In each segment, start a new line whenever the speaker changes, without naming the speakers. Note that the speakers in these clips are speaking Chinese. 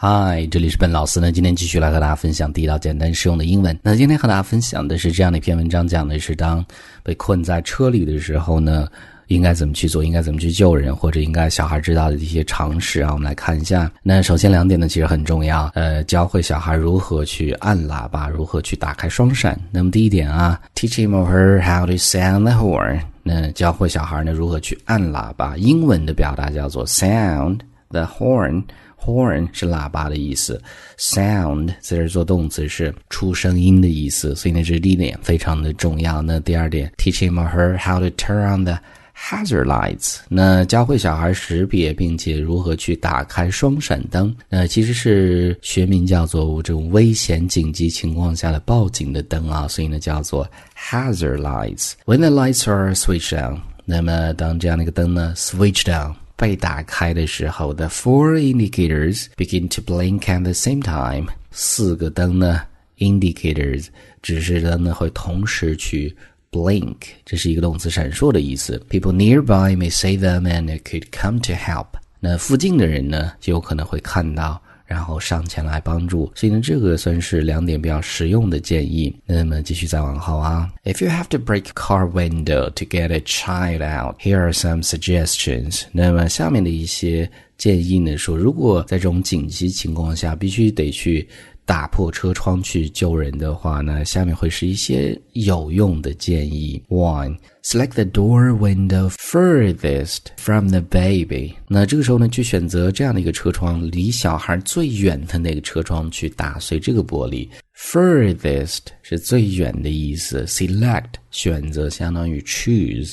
嗨，这里是笨老师呢。今天继续来和大家分享第一道简单实用的英文。那今天和大家分享的是这样的一篇文章，讲的是当被困在车里的时候呢，应该怎么去做，应该怎么去救人，或者应该小孩知道的一些常识啊。我们来看一下。那首先两点呢，其实很重要。呃，教会小孩如何去按喇叭，如何去打开双闪。那么第一点啊，teach him or her how to sound the horn。那教会小孩呢如何去按喇叭。英文的表达叫做 sound the horn。Horn 是喇叭的意思，sound 在这做动词是出声音的意思，所以呢这是第一点非常的重要。那第二点，teach him or her how to turn on the hazard lights，那教会小孩识别并且如何去打开双闪灯，那其实是学名叫做这种危险紧急情况下的报警的灯啊，所以呢叫做 hazard lights。When the lights are switched on，那么当这样的一个灯呢 switched on。被打开的时候，the four indicators begin to blink at the same time。四个灯呢，indicators 指示灯呢会同时去 blink，这是一个动词，闪烁的意思。People nearby may see them and could come to help。那附近的人呢，就有可能会看到。然后上前来帮助，所以呢，这个算是两点比较实用的建议。那么继续再往后啊，If you have to break a car window to get a child out, here are some suggestions。那么下面的一些建议呢，说如果在这种紧急情况下，必须得去。打破车窗去救人的话呢，下面会是一些有用的建议。One, select the door window furthest from the baby。那这个时候呢，去选择这样的一个车窗，离小孩最远的那个车窗去打碎这个玻璃。Furthest 是最远的意思。Select 选择相当于 choose。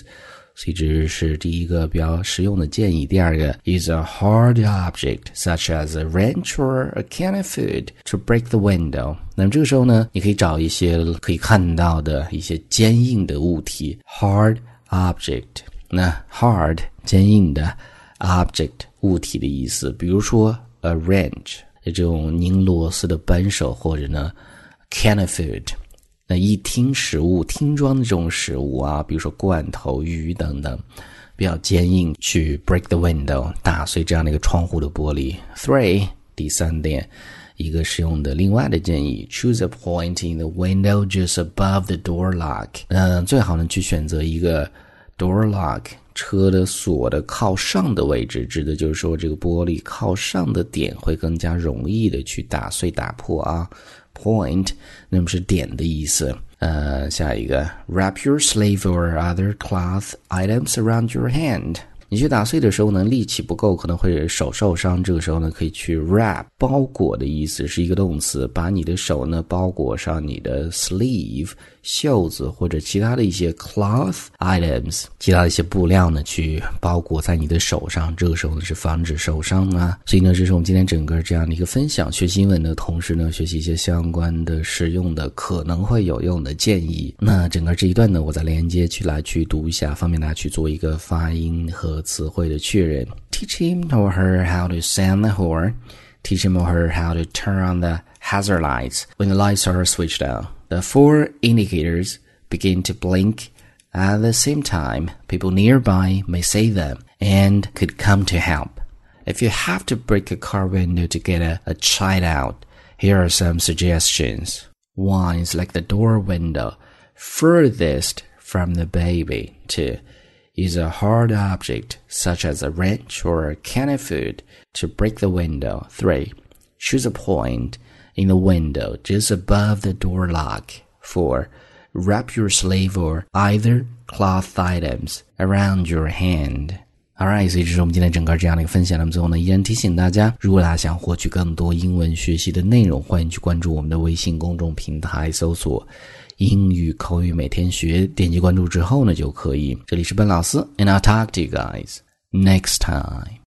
所以这是第一个比较实用的建议。第二个，use a hard object such as a wrench or a can of food to break the window。那么这个时候呢，你可以找一些可以看到的一些坚硬的物体，hard object。那 hard 坚硬的 object 物体的意思，比如说 a wrench 这种拧螺丝的扳手，或者呢 can of food。那一听食物、听装的这种食物啊，比如说罐头、鱼等等，比较坚硬，去 break the window 打碎这样的一个窗户的玻璃。Three，第三点，一个是用的另外的建议：choose a point in the window just above the door lock。嗯，最好呢去选择一个 door lock 车的锁的靠上的位置，指的就是说这个玻璃靠上的点会更加容易的去打碎、打破啊。point，那么是点的意思。呃，下一个，wrap your sleeve or other cloth items around your hand。 你去打碎的时候呢，力气不够，可能会手受伤。这个时候呢，可以去 wrap，包裹的意思是一个动词，把你的手呢包裹上你的 sleeve。袖子或者其他的一些 cloth items，其他的一些布料呢，去包裹在你的手上，这个时候呢是防止受伤啊。所以呢，这是我们今天整个这样的一个分享，学习英文的同时呢，学习一些相关的实用的可能会有用的建议。那整个这一段呢，我再连接去来去读一下，方便大家去做一个发音和词汇的确认。Teach him or her how to sound the horn. Teach him or her how to turn on the hazard lights when the lights are switched on. The four indicators begin to blink at the same time. People nearby may see them and could come to help. If you have to break a car window to get a, a child out, here are some suggestions. One is like the door window furthest from the baby. Two, use a hard object such as a wrench or a can of food to break the window. Three, choose a point in the window just above the door lock. 4. Wrap your sleeve or either cloth items around your hand. All right，所以这是我们今天整个这样的一个分享。那么最后呢，依然提醒大家，如果大家想获取更多英文学习的内容，欢迎去关注我们的微信公众平台，搜索“英语口语每天学”，点击关注之后呢就可以。这里是笨老师，and I'll talk to you guys next time.